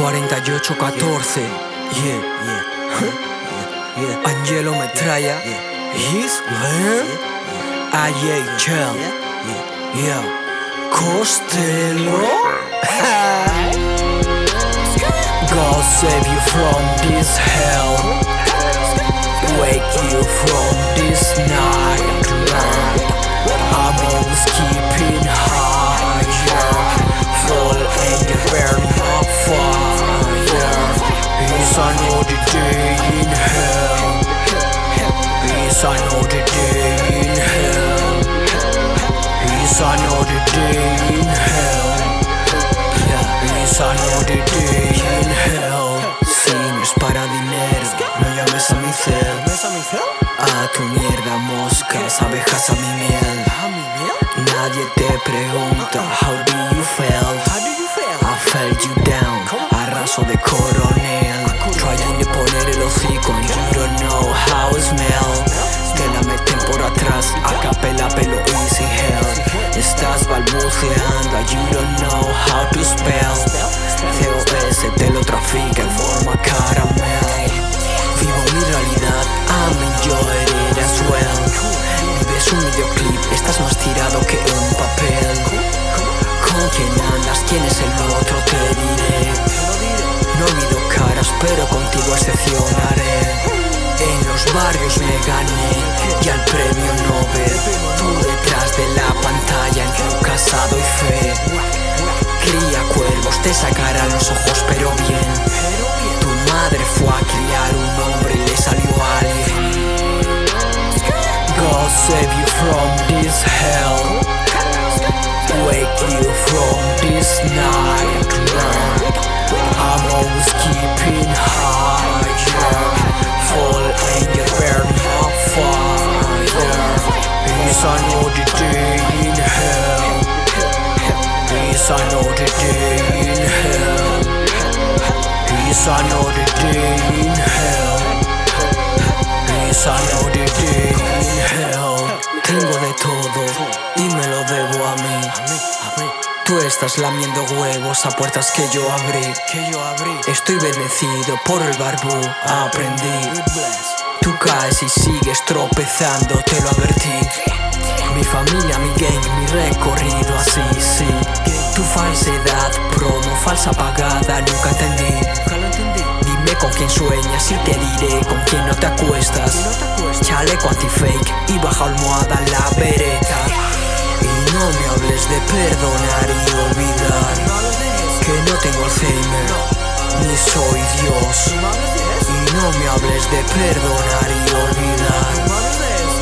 4814. Yeah, yeah. Angelo Metralla. His man. IHL. Yeah. Costello. God save you from this hell. Wake you from this nightmare. A tu mierda, moscas, abejas a mi miel. Nadie te pregunta, how do you feel? I felt you down, arraso de coronel. Trying de poner el hocico and you don't know how it smell. Te la meten por atrás, a capela, pelo easy hell. Estás balbuceando, you don't know how pero contigo excepcionaré. En los barrios me gané y al premio Nobel. Tú detrás de la pantalla entre casado y fe. Cría cuervos, te sacarán los ojos, pero bien. Tu madre fue a criar un hombre y le salió alguien. God save you from this hell. Wake you from this nightmare. I'm always keeping It's another day in hell. Day in hell. Tengo de todo y me lo debo a mí. Tú estás lamiendo huevos a puertas que yo abrí. Estoy bendecido por el barbú, aprendí. Tú caes y sigues tropezando, te lo advertí. Mi familia, mi gang, mi recorrido así, sí. Tu falsedad, promo, falsa pagada, nunca entendí. Con quién sueñas y te diré con quién no te acuestas. Chaleco anti-fake y baja almohada en la vereda. Y no me hables de perdonar y olvidar. Que no tengo Alzheimer, ni soy Dios. Y no me hables de perdonar y olvidar.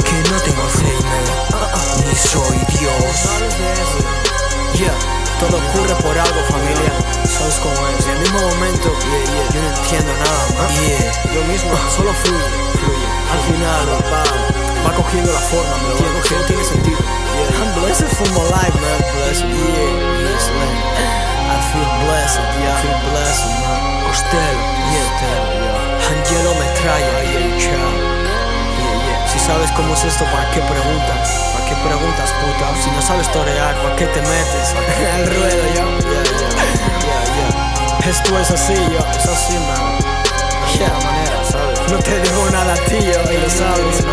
Que no tengo Alzheimer, ni soy Dios. Yeah, todo ocurre por algo, familia. ¿Sabes cómo es? En el mismo momento, yeah, yeah, yo no entiendo nada, man. Yeah, yo mismo solo fluye, fluye. Al final va, va cogiendo la forma, me lo va cogiendo, tiene sentido. Yeah. I'm blessed for my life, man. Blessed, yeah, yes, man. I feel blessed, yeah, I feel blessed, man. Costello, yeah, Costello, yeah. Angelo Metralla, yeah. Yeah, yeah. Si sabes cómo es esto, ¿para qué preguntas? ¿Para qué preguntas, puta? Si no sabes torear, ¿para qué te metes? Al ruedo, yo. Yeah, yeah. Esto es así, yo. Es así, man. Yeah. manera, ¿sabes? No te digo nada, tío, y lo sabes.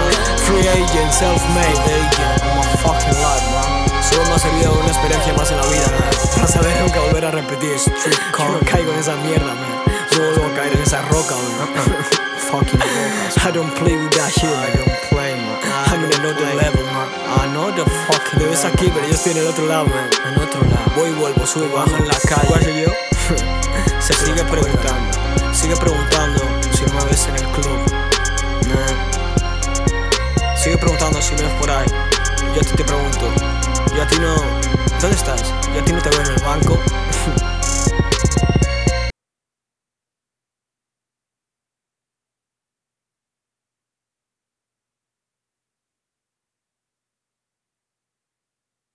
Free agent, self-made agent. I'm a fucking life, man. Solo me ha servido una experiencia más en la vida, man. Para saber nunca volver a repetir street. Yo no caigo en esa mierda, man. Yo vuelvo a caer en esa roca, man. fucking rocas. I don't play with that shit. I don't play, man. I'm in another level, man. Another fucking Te ves aquí, pero yo estoy en el otro lado, man. En otro lado. Voy y vuelvo, subo, ando en la calle. ¿Cuál soy yo? Sigue preguntando. Sigue preguntando si no me ves en el club. Nah. Sigue preguntando si me ves por ahí. Yo a ti te pregunto. Yo a ti no. ¿Dónde estás? Yo a ti no te veo en el banco.